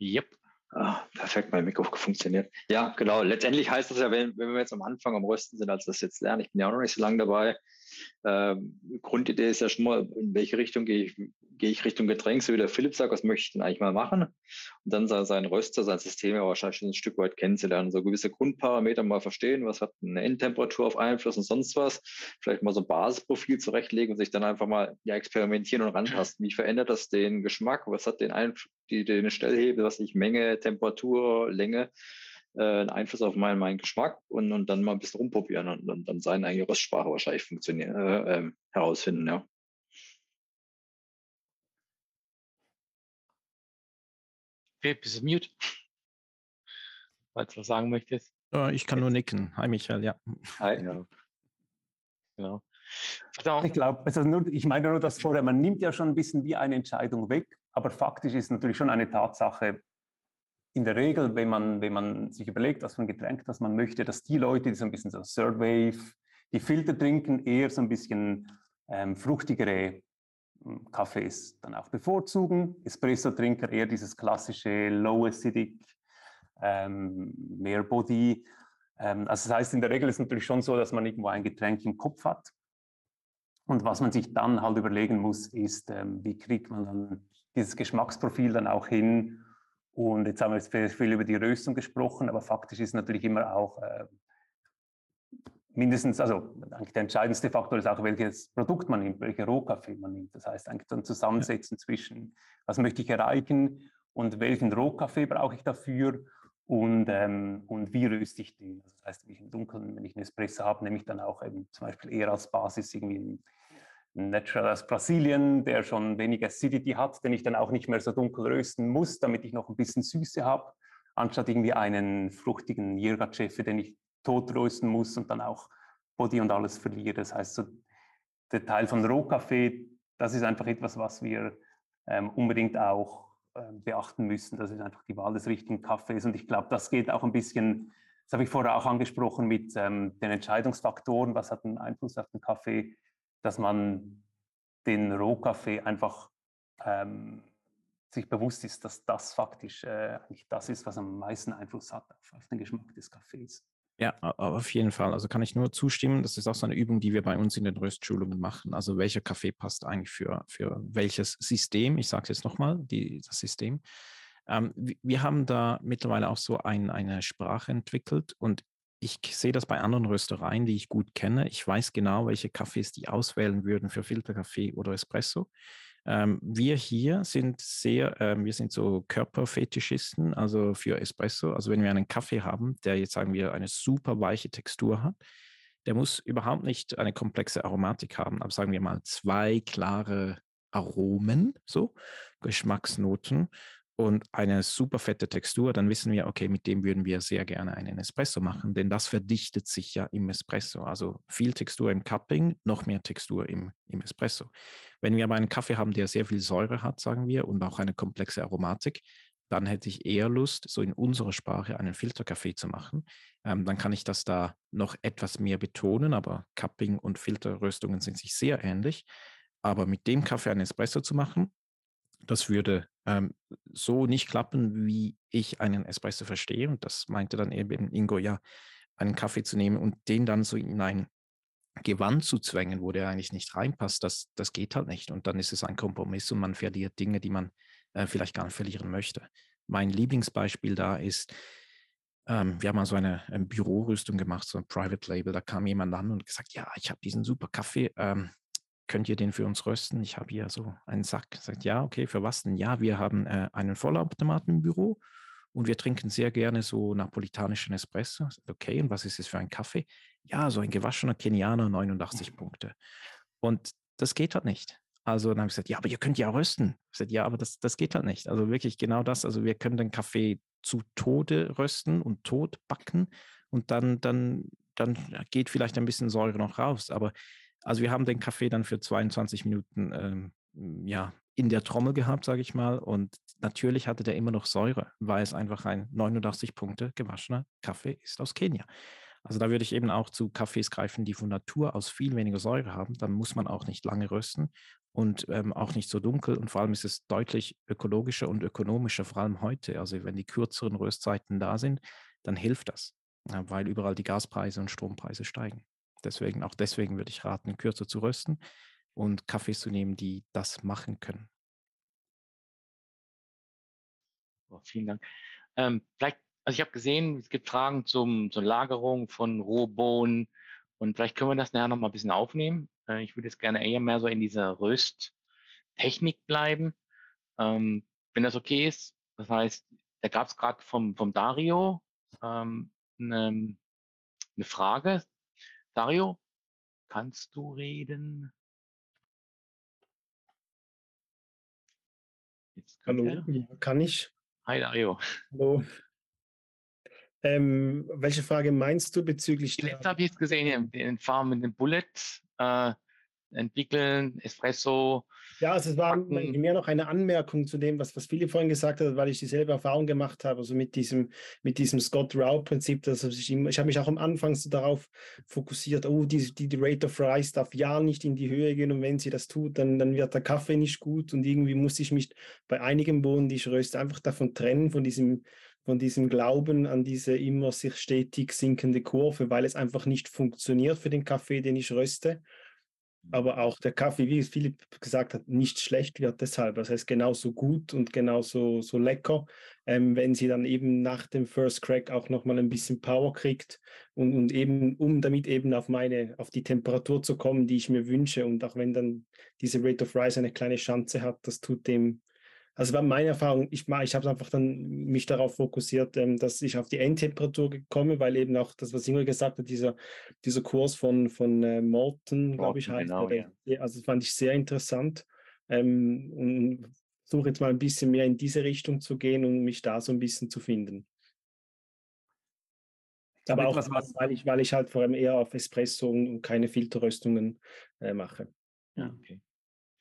Yep. Ah, perfekt, mein Mikro funktioniert. Ja, genau. Letztendlich heißt das ja, wenn, wenn wir jetzt am Anfang am Rösten sind, als das jetzt lernen, ich bin ja auch noch nicht so lange dabei. Ähm, Grundidee ist ja schon mal, in welche Richtung gehe ich, gehe ich Richtung Getränk, so wie der Philipp sagt, was möchte ich denn eigentlich mal machen? Und dann sein Röster, sein System ja wahrscheinlich ein Stück weit kennenzulernen, so gewisse Grundparameter mal verstehen, was hat eine Endtemperatur auf Einfluss und sonst was, vielleicht mal so ein Basisprofil zurechtlegen und sich dann einfach mal ja, experimentieren und rantasten. Wie verändert das den Geschmack? Was hat den Einfluss, die, den Stellhebel, was ich Menge, Temperatur, Länge, äh, einen Einfluss auf meinen, meinen Geschmack und, und dann mal ein bisschen rumprobieren und, und dann seine eigene Röstsprache wahrscheinlich funktionieren, äh, äh, herausfinden, ja. Okay, bist du mute? Falls du was sagen möchtest. Ich kann nur nicken. Hi Michael, ja. Hi. Ja. Genau. Ich glaube, also ich meine nur das vorher, man nimmt ja schon ein bisschen wie eine Entscheidung weg, aber faktisch ist natürlich schon eine Tatsache, in der Regel, wenn man, wenn man sich überlegt, was für ein Getränk das man möchte, dass die Leute, die so ein bisschen so Third Wave, die Filter trinken, eher so ein bisschen ähm, fruchtigere hm, Kaffees dann auch bevorzugen. Espresso-Trinker eher dieses klassische Low Acidic, ähm, mehr Body. Ähm, also das heißt, in der Regel ist es natürlich schon so, dass man irgendwo ein Getränk im Kopf hat. Und was man sich dann halt überlegen muss, ist, ähm, wie kriegt man dann dieses Geschmacksprofil dann auch hin, und jetzt haben wir jetzt viel über die Röstung gesprochen, aber faktisch ist natürlich immer auch äh, mindestens, also eigentlich der entscheidendste Faktor ist auch, welches Produkt man nimmt, welche Rohkaffee man nimmt. Das heißt eigentlich dann zusammensetzen zwischen, was möchte ich erreichen und welchen Rohkaffee brauche ich dafür und, ähm, und wie röste ich den. Also das heißt, wenn ich im Dunkeln, wenn ich einen Espresso habe, nehme ich dann auch eben zum Beispiel eher als Basis irgendwie einen Natural aus Brasilien, der schon weniger Acidity hat, den ich dann auch nicht mehr so dunkel rösten muss, damit ich noch ein bisschen Süße habe, anstatt irgendwie einen fruchtigen Jirgachefe, den ich tot rösten muss und dann auch Body und alles verliere. Das heißt, so der Teil von Rohkaffee, das ist einfach etwas, was wir ähm, unbedingt auch äh, beachten müssen. Das ist einfach die Wahl des richtigen Kaffees. Und ich glaube, das geht auch ein bisschen, das habe ich vorher auch angesprochen, mit ähm, den Entscheidungsfaktoren. Was hat einen Einfluss auf den Kaffee? dass man den Rohkaffee einfach ähm, sich bewusst ist, dass das faktisch äh, eigentlich das ist, was am meisten Einfluss hat auf, auf, den Geschmack des Kaffees. Ja, auf jeden Fall. Also kann ich nur zustimmen. Das ist auch so eine Übung, die wir bei uns in den Röstschulungen machen. Also welcher Kaffee passt eigentlich für, für welches System? Ich sage es jetzt nochmal, das System. Ähm, wir haben da mittlerweile auch so ein, eine Sprache entwickelt und ich sehe das bei anderen Röstereien, die ich gut kenne. Ich weiß genau, welche Kaffees die auswählen würden für Filterkaffee oder Espresso. Ähm, wir hier sind sehr, ähm, wir sind so Körperfetischisten, also für Espresso. Also wenn wir einen Kaffee haben, der jetzt sagen wir eine super weiche Textur hat, der muss überhaupt nicht eine komplexe Aromatik haben, aber sagen wir mal zwei klare Aromen, so Geschmacksnoten und eine super fette Textur, dann wissen wir, okay, mit dem würden wir sehr gerne einen Espresso machen, denn das verdichtet sich ja im Espresso. Also viel Textur im Cupping, noch mehr Textur im, im Espresso. Wenn wir aber einen Kaffee haben, der sehr viel Säure hat, sagen wir, und auch eine komplexe Aromatik, dann hätte ich eher Lust, so in unserer Sprache einen Filterkaffee zu machen. Ähm, dann kann ich das da noch etwas mehr betonen, aber Cupping und Filterröstungen sind sich sehr ähnlich. Aber mit dem Kaffee einen Espresso zu machen, das würde ähm, so nicht klappen, wie ich einen Espresso verstehe. Und das meinte dann eben Ingo, ja, einen Kaffee zu nehmen und den dann so in ein Gewand zu zwängen, wo der eigentlich nicht reinpasst, das, das geht halt nicht. Und dann ist es ein Kompromiss und man verliert Dinge, die man äh, vielleicht gar nicht verlieren möchte. Mein Lieblingsbeispiel da ist, ähm, wir haben mal so eine, eine, ähm, Bürorüstung gemacht, so ein Private Label. Da kam jemand an und gesagt, ja, ich habe diesen super Kaffee, ähm, könnt ihr den für uns rösten? Ich habe hier so einen Sack. Sagt, ja, okay, für was denn? Ja, wir haben äh, einen Vollautomaten im Büro und wir trinken sehr gerne so napolitanischen Espresso. Okay, und was ist es für ein Kaffee? Ja, so ein gewaschener Kenianer, 89 mhm. Punkte. Und das geht halt nicht. Also dann habe ich gesagt, ja, aber ihr könnt ja rösten. Ich gesagt, ja, aber das, das geht halt nicht. Also wirklich genau das. Also wir können den Kaffee zu Tode rösten und tot backen und dann, dann, dann geht vielleicht ein bisschen Säure noch raus. Aber also wir haben den Kaffee dann für 22 Minuten ähm, ja, in der Trommel gehabt, sage ich mal. Und natürlich hatte der immer noch Säure, weil es einfach ein 89 Punkte gewaschener Kaffee ist aus Kenia. Also da würde ich eben auch zu Kaffees greifen, die von Natur aus viel weniger Säure haben. Dann muss man auch nicht lange rösten und ähm, auch nicht so dunkel. Und vor allem ist es deutlich ökologischer und ökonomischer, vor allem heute. Also wenn die kürzeren Röstzeiten da sind, dann hilft das, weil überall die Gaspreise und Strompreise steigen. Deswegen, auch deswegen würde ich raten, kürzer zu rösten und Kaffees zu nehmen, die das machen können. Oh, vielen Dank. Ähm, vielleicht also ich habe gesehen, es gibt Fragen zum, zur Lagerung von Rohbohnen und vielleicht können wir das nachher noch mal ein bisschen aufnehmen. Äh, ich würde jetzt gerne eher mehr so in dieser Rösttechnik bleiben, ähm, wenn das okay ist. Das heißt, da gab es gerade vom, vom Dario ähm, eine, eine Frage. Dario, kannst du reden? Hallo, ja, kann ich. Hi Dario. Hallo. Ähm, welche Frage meinst du bezüglich letzte habe ich jetzt gesehen, in Farm mit dem Bullet, äh, entwickeln, Espresso. Ja, also es war packen. mehr noch eine Anmerkung zu dem, was, was Philipp vorhin gesagt hat, weil ich dieselbe Erfahrung gemacht habe, also mit diesem, mit diesem Scott Rao-Prinzip, dass ich, ich habe mich auch am Anfang so darauf fokussiert, oh, die, die, die Rate of Rise darf ja nicht in die Höhe gehen und wenn sie das tut, dann, dann wird der Kaffee nicht gut und irgendwie muss ich mich bei einigen Bohnen, die ich röste, einfach davon trennen, von diesem von diesem Glauben an diese immer sich stetig sinkende Kurve, weil es einfach nicht funktioniert für den Kaffee, den ich röste. Aber auch der Kaffee, wie Philipp gesagt hat, nicht schlecht wird deshalb. Das heißt, genauso gut und genauso so lecker, ähm, wenn sie dann eben nach dem First Crack auch nochmal ein bisschen Power kriegt und, und eben, um damit eben auf meine, auf die Temperatur zu kommen, die ich mir wünsche. Und auch wenn dann diese Rate of Rise eine kleine Chance hat, das tut dem also war meine Erfahrung, ich, ich habe einfach dann mich darauf fokussiert, ähm, dass ich auf die Endtemperatur komme, weil eben auch das, was Ingrid gesagt hat, dieser, dieser Kurs von, von äh, Morton, glaube ich, heißt. Genau, ja. Also das fand ich sehr interessant. Ähm, und suche jetzt mal ein bisschen mehr in diese Richtung zu gehen und mich da so ein bisschen zu finden. Aber auch, was, weil, ich, weil ich halt vor allem eher auf Espresso und keine Filterröstungen äh, mache. Ja, okay.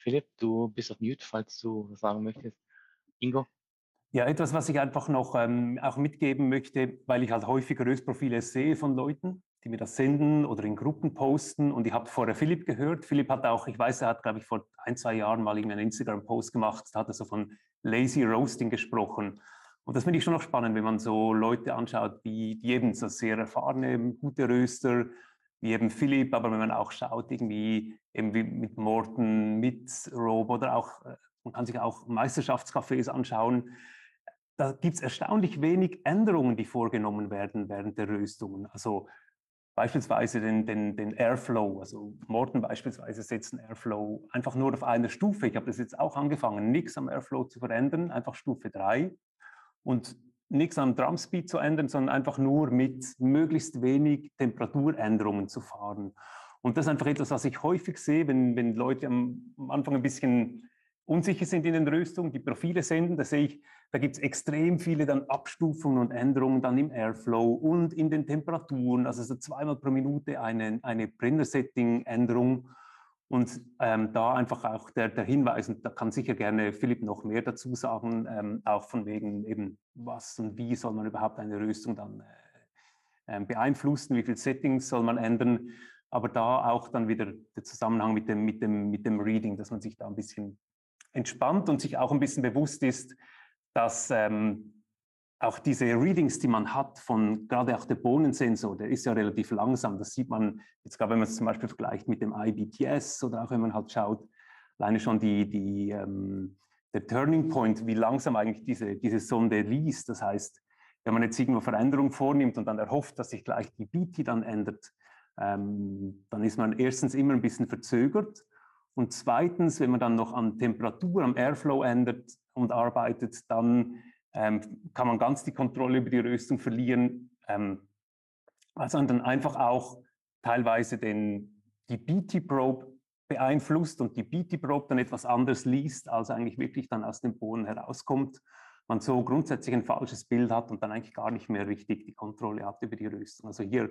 Philipp, du bist auf Mute, falls du was sagen möchtest. Ingo? Ja, etwas, was ich einfach noch ähm, auch mitgeben möchte, weil ich halt häufig Röstprofile sehe von Leuten, die mir das senden oder in Gruppen posten. Und ich habe vorher Philipp gehört. Philipp hat auch, ich weiß, er hat, glaube ich, vor ein, zwei Jahren mal einen Instagram-Post gemacht, da hat er so von Lazy Roasting gesprochen. Und das finde ich schon noch spannend, wenn man so Leute anschaut, wie die eben so sehr erfahrene, gute Röster, wie eben Philipp, aber wenn man auch schaut, irgendwie eben wie mit Morten, mit Rob oder auch, äh, man kann sich auch Meisterschaftscafés anschauen, da gibt es erstaunlich wenig Änderungen, die vorgenommen werden während der Röstungen. Also beispielsweise den, den, den Airflow, also Morten beispielsweise setzt einen Airflow einfach nur auf einer Stufe. Ich habe das jetzt auch angefangen, nichts am Airflow zu verändern, einfach Stufe 3. Und nichts am Drumspeed zu ändern, sondern einfach nur mit möglichst wenig Temperaturänderungen zu fahren. Und das ist einfach etwas, was ich häufig sehe, wenn, wenn Leute am, Anfang ein bisschen unsicher sind in den Röstungen, die Profile senden, da sehe ich, da gibt es extrem viele dann Abstufungen und Änderungen dann im Airflow und in den Temperaturen, also so zweimal pro Minute eine, eine Brenner-Setting-Änderung. Und ähm, da einfach auch der, der Hinweis, und da kann sicher gerne Philipp noch mehr dazu sagen, ähm, auch von wegen eben, was und wie soll man überhaupt eine Röstung dann äh, ähm, beeinflussen, wie viele Settings soll man ändern, aber da auch dann wieder der Zusammenhang mit dem, mit dem, mit dem Reading, dass man sich da ein bisschen entspannt und sich auch ein bisschen bewusst ist, dass ähm, auch diese Readings, die man hat von gerade auch der Bohnensensor, der ist ja relativ langsam. Das sieht man jetzt gerade, wenn man es zum Beispiel vergleicht mit dem IBTS oder auch wenn man halt schaut, alleine schon die, die, ähm, der Turning Point, wie langsam eigentlich diese, diese Sonde liest. Das heißt, wenn man jetzt irgendwo Veränderungen vornimmt und dann erhofft, dass sich gleich die BT dann ändert, ähm, dann ist man erstens immer ein bisschen verzögert und zweitens, wenn man dann noch an Temperatur, am Airflow ändert und arbeitet, dann ähm, kann man ganz die Kontrolle über die Röstung verlieren, ähm, also dann einfach auch teilweise den, die BT-Probe beeinflusst und die BT-Probe dann etwas anders liest, als eigentlich wirklich dann aus dem Bohnen herauskommt. Man so grundsätzlich ein falsches Bild hat und dann eigentlich gar nicht mehr richtig die Kontrolle hat über die Röstung. Also hier,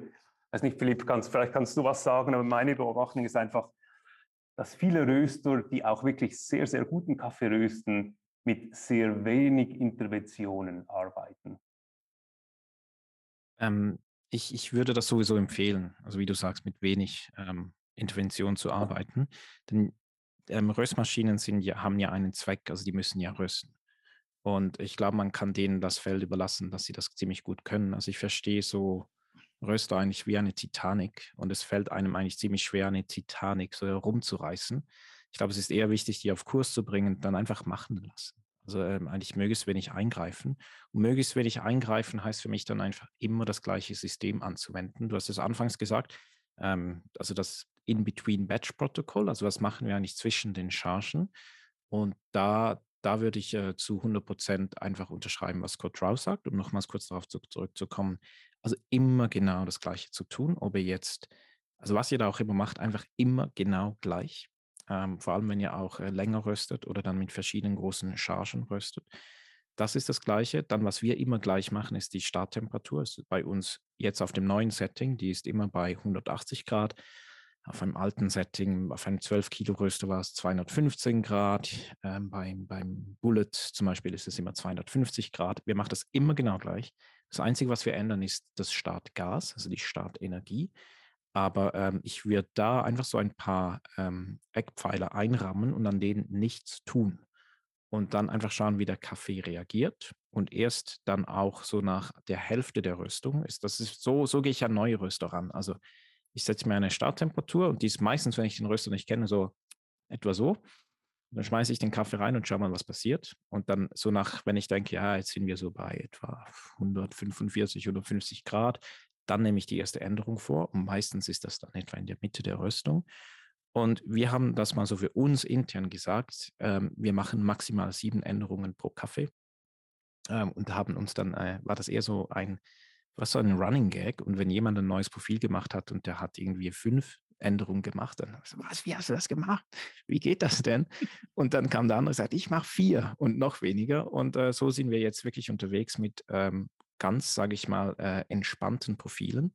weiß nicht, Philipp, kannst, vielleicht kannst du was sagen, aber meine Beobachtung ist einfach, dass viele Röster, die auch wirklich sehr, sehr guten Kaffee rösten, mit sehr wenig Interventionen arbeiten? Ähm, ich, ich würde das sowieso empfehlen, also wie du sagst, mit wenig ähm, Intervention zu arbeiten. Denn ähm, Röstmaschinen sind ja, haben ja einen Zweck, also die müssen ja rösten. Und ich glaube, man kann denen das Feld überlassen, dass sie das ziemlich gut können. Also ich verstehe so Röster eigentlich wie eine Titanic und es fällt einem eigentlich ziemlich schwer, eine Titanic so herumzureißen. Ich glaube, es ist eher wichtig, die auf Kurs zu bringen, dann einfach machen lassen. Also ähm, eigentlich möglichst wenig eingreifen. Und möglichst wenig eingreifen heißt für mich dann einfach immer das gleiche System anzuwenden. Du hast es anfangs gesagt, ähm, also das In-Between-Batch-Protokoll, also was machen wir eigentlich zwischen den Chargen? Und da, da würde ich äh, zu 100 Prozent einfach unterschreiben, was Scott Rouse sagt, um nochmals kurz darauf zu, zurückzukommen. Also immer genau das Gleiche zu tun, ob ihr jetzt, also was ihr da auch immer macht, einfach immer genau gleich ähm, vor allem wenn ihr auch äh, länger röstet oder dann mit verschiedenen großen Chargen röstet. Das ist das Gleiche. Dann, was wir immer gleich machen, ist die Starttemperatur. Ist bei uns jetzt auf dem neuen Setting, die ist immer bei 180 Grad. Auf einem alten Setting, auf einem 12 Kilo Röster war es 215 Grad. Ähm, beim, beim Bullet zum Beispiel ist es immer 250 Grad. Wir machen das immer genau gleich. Das Einzige, was wir ändern, ist das Startgas, also die Startenergie. Aber ähm, ich würde da einfach so ein paar ähm, Eckpfeiler einrammen und an denen nichts tun. Und dann einfach schauen, wie der Kaffee reagiert. Und erst dann auch so nach der Hälfte der Röstung ist. Das ist so, so gehe ich an neue Röster ran. Also ich setze mir eine Starttemperatur und die ist meistens, wenn ich den Röster nicht kenne, so etwa so. Dann schmeiße ich den Kaffee rein und schaue mal, was passiert. Und dann so nach, wenn ich denke, ja, jetzt sind wir so bei etwa 145, 150 Grad, dann nehme ich die erste Änderung vor und meistens ist das dann etwa in der Mitte der Röstung. Und wir haben das mal so für uns intern gesagt, ähm, wir machen maximal sieben Änderungen pro Kaffee ähm, und haben uns dann, äh, war das eher so ein, was so ein Running Gag und wenn jemand ein neues Profil gemacht hat und der hat irgendwie fünf Änderungen gemacht, dann so, was, wie hast du das gemacht? Wie geht das denn? Und dann kam der andere und sagt, ich mache vier und noch weniger und äh, so sind wir jetzt wirklich unterwegs mit ähm, ganz, sage ich mal, äh, entspannten Profilen.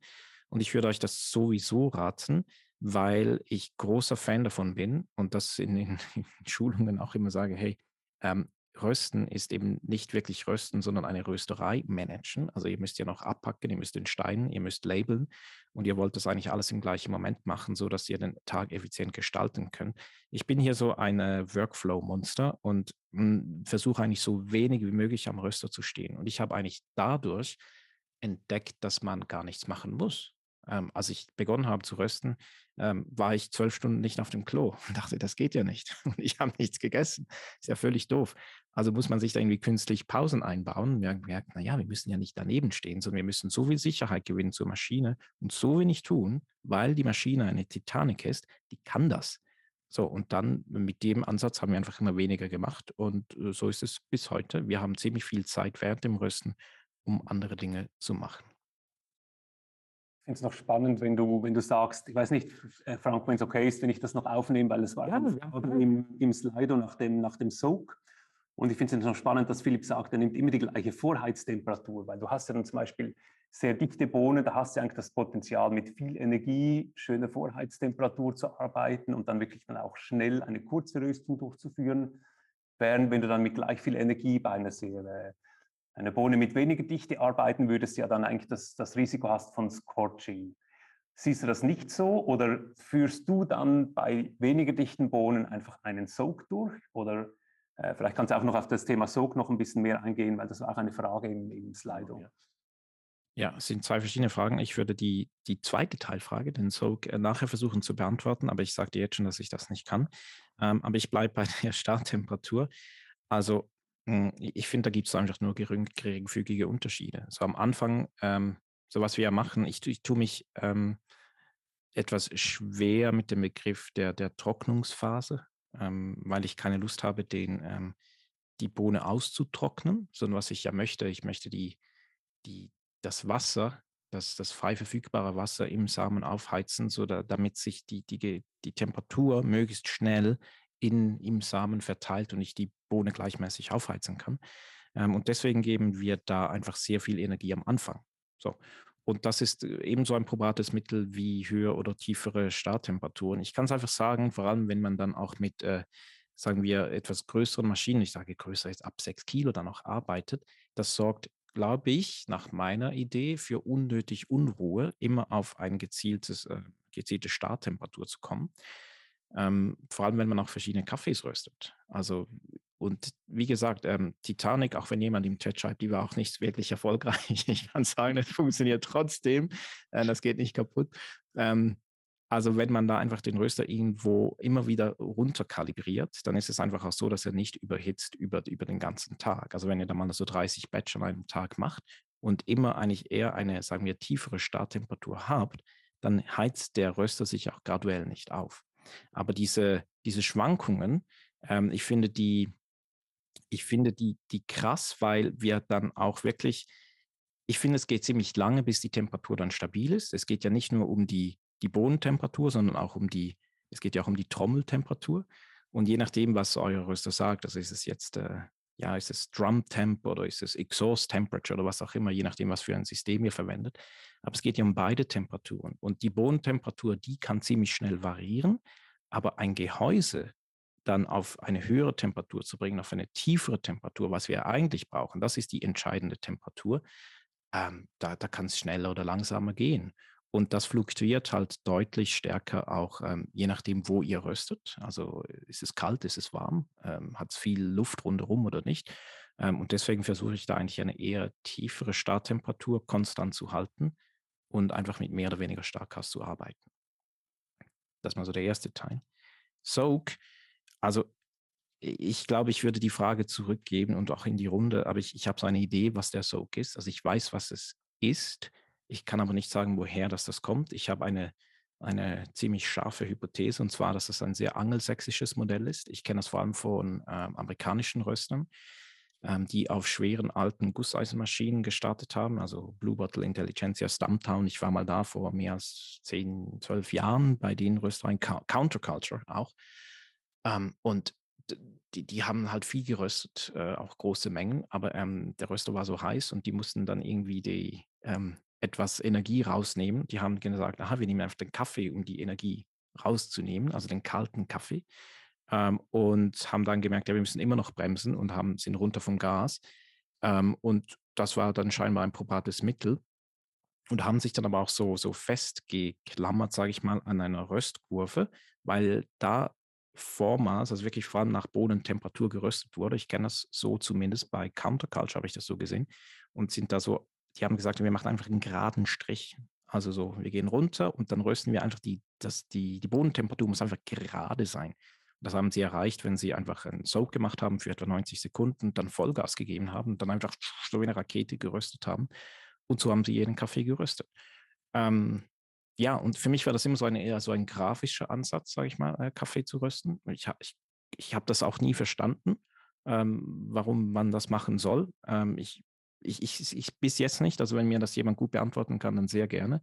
Und ich würde euch das sowieso raten, weil ich großer Fan davon bin und das in den Schulungen auch immer sage, hey, ähm, Rösten ist eben nicht wirklich Rösten, sondern eine Rösterei managen. Also ihr müsst ja noch abpacken, ihr müsst den Stein, ihr müsst labeln und ihr wollt das eigentlich alles im gleichen Moment machen, so dass ihr den Tag effizient gestalten könnt. Ich bin hier so ein Workflow-Monster und hm, versuche eigentlich so wenig wie möglich am Röster zu stehen. Und ich habe eigentlich dadurch entdeckt, dass man gar nichts machen muss. Ähm, als ich begonnen habe zu rösten, ähm, war ich zwölf Stunden nicht auf dem Klo und dachte, das geht ja nicht. Und ich habe nichts gegessen. Ist ja völlig doof. Also muss man sich da irgendwie künstlich Pausen einbauen. Wir haben gemerkt, naja, wir müssen ja nicht daneben stehen, sondern wir müssen so viel Sicherheit gewinnen zur Maschine und so wenig tun, weil die Maschine eine Titanic ist, die kann das. So, und dann mit dem Ansatz haben wir einfach immer weniger gemacht und äh, so ist es bis heute. Wir haben ziemlich viel Zeit während dem Rösten, um andere Dinge zu machen. Ich finde es noch spannend, wenn du, wenn du sagst, ich weiß nicht, äh, Frank, wenn es okay ist, wenn ich das noch aufnehme, weil es war ja, im, im Slido nach dem, nach dem Soak. Und ich finde es noch spannend, dass Philipp sagt, er nimmt immer die gleiche Vorheiztemperatur, weil du hast ja dann zum Beispiel sehr dichte Bohnen, da hast du eigentlich das Potenzial, mit viel Energie, schöner Vorheiztemperatur zu arbeiten und dann wirklich dann auch schnell eine kurze Röstung durchzuführen. Während wenn du dann mit gleich viel Energie bei einer sehr äh, einer Bohne mit weniger Dichte arbeiten würdest, ja dann eigentlich das, das Risiko hast von Scorching. Siehst du das nicht so oder führst du dann bei weniger dichten Bohnen einfach einen Soak durch oder Äh, vielleicht kannst du auch noch auf das Thema Sog noch ein bisschen mehr eingehen, weil das war auch eine Frage im, im Slido. Ja. Ja, es sind zwei verschiedene Fragen. Ich würde die, die zweite Teilfrage, den Soak, äh, nachher versuchen zu beantworten, aber ich dir jetzt schon, dass ich das nicht kann. Ähm, aber ich bleibe bei der Starttemperatur. Also ich finde, da gibt es einfach nur geringfügige Unterschiede. So am Anfang, ähm, so was wir ja machen, ich, ich tue mich ähm, etwas schwer mit dem Begriff der, der Trocknungsphase, ähm, weil ich keine Lust habe, den, ähm, die Bohne auszutrocknen, sondern was ich ja möchte, ich möchte die, die, das Wasser, das, das frei verfügbare Wasser im Samen aufheizen, so da, damit sich die, die, die Temperatur möglichst schnell in, im Samen verteilt und ich die Bohne gleichmäßig aufheizen kann. Ähm, und deswegen geben wir da einfach sehr viel Energie am Anfang. So. Und das ist äh, ebenso ein probates Mittel wie höhere oder tiefere Starttemperaturen. Ich kann es einfach sagen, vor allem wenn man dann auch mit, äh, sagen wir, etwas größeren Maschinen, ich sage größer jetzt ab 6 Kilo, dann auch arbeitet, das sorgt glaube ich, nach meiner Idee für unnötig Unruhe, immer auf eine gezieltes, äh, gezielte Starttemperatur zu kommen. Ähm, vor allem, wenn man auch verschiedene Kaffees röstet. Also, und wie gesagt, ähm, Titanic, auch wenn jemand im Chat schreibt, die war auch nicht wirklich erfolgreich. Ich kann sagen, es funktioniert trotzdem. Äh, das geht nicht kaputt. Ähm, also wenn man da einfach den Röster irgendwo immer wieder runterkalibriert, dann ist es einfach auch so, dass er nicht überhitzt über, über den ganzen Tag. Also wenn ihr da mal so 30 Batch an einem Tag macht und immer eigentlich eher eine, sagen wir, tiefere Starttemperatur habt, dann heizt der Röster sich auch graduell nicht auf. Aber diese, diese Schwankungen, ähm, ich finde die, ich finde die, die krass, weil wir dann auch wirklich, ich finde, es geht ziemlich lange, bis die Temperatur dann stabil ist. Es geht ja nicht nur um die die Bohnentemperatur, sondern auch um die, es geht ja auch um die Trommeltemperatur. Und je nachdem, was euer Röster sagt, also ist es jetzt, äh, ja, ist es Drum Temp oder ist es Exhaust Temperature oder was auch immer, je nachdem, was für ein System ihr verwendet. Aber es geht ja um beide Temperaturen. Und die Bohnentemperatur, die kann ziemlich schnell variieren, aber ein Gehäuse dann auf eine höhere Temperatur zu bringen, auf eine tiefere Temperatur, was wir eigentlich brauchen, das ist die entscheidende Temperatur. Ähm, da da kann es schneller oder langsamer gehen. Und das fluktuiert halt deutlich stärker auch, ähm, je nachdem, wo ihr röstet. Also ist es kalt, ist es warm, ähm, hat es viel Luft rundherum oder nicht. Ähm, und deswegen versuche ich da eigentlich eine eher tiefere Starttemperatur konstant zu halten und einfach mit mehr oder weniger Starkhaus zu arbeiten. Das ist mal so der erste Teil. Soak, also ich glaube, ich würde die Frage zurückgeben und auch in die Runde, aber ich, ich habe so eine Idee, was der Soak ist. Also ich weiß, was es ist ich kann aber nicht sagen, woher das, das kommt. Ich habe eine, eine ziemlich scharfe Hypothese, und zwar, dass es ein sehr angelsächsisches Modell ist. Ich kenne das vor allem von ähm, amerikanischen Röstern, ähm, die auf schweren alten Gusseisenmaschinen gestartet haben, also Blue Bottle Intelligentsia Stumptown. Ich war mal da vor mehr als 10, 12 Jahren bei den Röstereien Counterculture auch. Ähm, und die, die haben halt viel geröstet, äh, auch große Mengen, aber ähm, der Röster war so heiß und die mussten dann irgendwie die, ähm, etwas Energie rausnehmen. Die haben gesagt, aha, wir nehmen einfach den Kaffee, um die Energie rauszunehmen, also den kalten Kaffee. Ähm, und haben dann gemerkt, ja, wir müssen immer noch bremsen und haben, sind runter vom Gas. Ähm, und das war dann scheinbar ein probates Mittel. Und haben sich dann aber auch so, so festgeklammert, sage ich mal, an einer Röstkurve, weil da vormals, also wirklich vor allem nach Bodentemperatur geröstet wurde. Ich kenne das so zumindest bei Counterculture, habe ich das so gesehen. Und sind da so die haben gesagt, wir machen einfach einen geraden Strich. Also so, wir gehen runter und dann rösten wir einfach die, das, die, die Bodentemperatur muss einfach gerade sein. Das haben sie erreicht, wenn sie einfach einen Soak gemacht haben für etwa 90 Sekunden, dann Vollgas gegeben haben, dann einfach so wie eine Rakete geröstet haben. Und so haben sie jeden Kaffee geröstet. Ähm, ja, und für mich war das immer so ein eher so ein grafischer Ansatz, sage ich mal, äh, Kaffee zu rösten. Ich, ich, ich habe das auch nie verstanden, ähm, warum man das machen soll. Ähm, ich ich, ich, ich bis jetzt nicht. Also wenn mir das jemand gut beantworten kann, dann sehr gerne.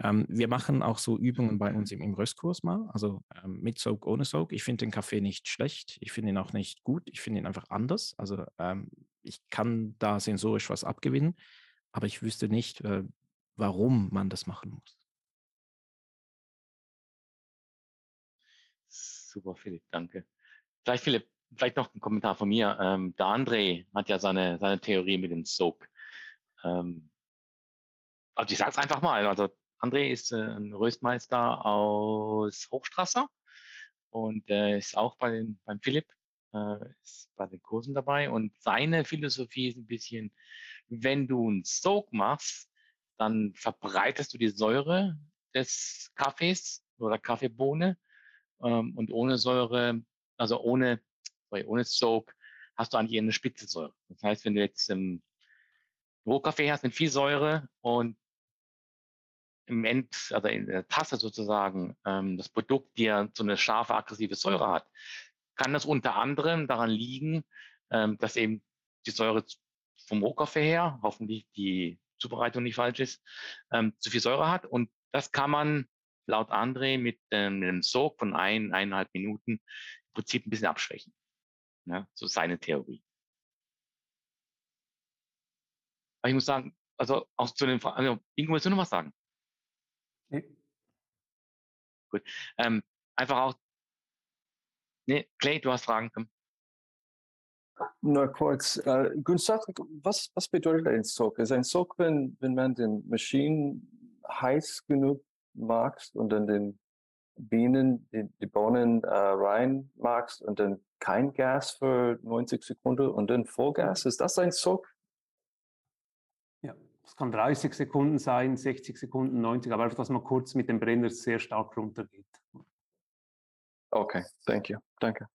Ähm, wir machen auch so Übungen bei uns im, im Röstkurs mal, also ähm, mit Soak, ohne Soak. Ich finde den Kaffee nicht schlecht, ich finde ihn auch nicht gut, ich finde ihn einfach anders. Also ähm, ich kann da sensorisch was abgewinnen, aber ich wüsste nicht, äh, warum man das machen muss. Super, Philipp, danke. Vielleicht, Philipp, vielleicht noch ein Kommentar von mir. Ähm, der André hat ja seine, seine Theorie mit dem Soak. Ähm, also ich sage es einfach mal. Also André ist äh, ein Röstmeister aus Hochstrasser und äh, ist auch bei den, beim Philipp äh, ist bei den Kursen dabei und seine Philosophie ist ein bisschen, wenn du einen Soak machst, dann verbreitest du die Säure des Kaffees oder Kaffeebohne ähm, und ohne Säure, also ohne, sorry, ohne Soak, hast du eigentlich eine Spitzensäure. Das heißt, wenn du jetzt im Rohkaffee hast mit viel Säure und im End, also in der Tasse sozusagen, ähm, das Produkt dir so eine scharfe, aggressive Säure hat, kann das unter anderem daran liegen, ähm, dass eben die Säure vom Rohkaffee her, hoffentlich die Zubereitung nicht falsch ist, ähm, zu viel Säure hat. Und das kann man laut André mit, ähm, einem Sog von ein, eineinhalb Minuten im Prinzip ein bisschen abschwächen. Ja, so seine Theorie. Aber ich muss sagen, also auch zu den Fragen, also Ingo, willst du noch was sagen? Nee. Gut. Ähm, einfach auch. Nee, Clay, du hast Fragen. Komm. Nur kurz. Äh, Gustav, was, was bedeutet ein Soak? Ist ein Soak, wenn, wenn man den Maschinen heiß genug macht und dann den Bienen, die, die Bohnen äh, rein magst und dann kein Gas für 90 Sekunden und dann Vollgas? Ist das ein Soak? Ja, es kann 30 Sekunden sein, 60 Sekunden, 90, aber einfach, dass man kurz mit dem Brenner sehr stark runtergeht. Okay, thank you. Danke.